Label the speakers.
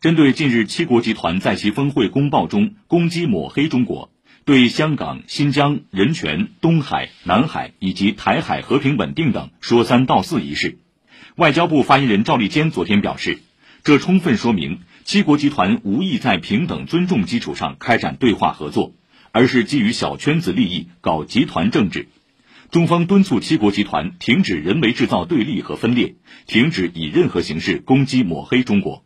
Speaker 1: 针对近日七国集团在其峰会公报中攻击抹黑中国对香港新疆人权东海南海以及台海和平稳定等说三道四一事。外交部发言人赵立坚昨天表示这充分说明七国集团无意在平等尊重基础上开展对话合作而是基于小圈子利益搞集团政治。中方敦促七国集团停止人为制造对立和分裂停止以任何形式攻击抹黑中国。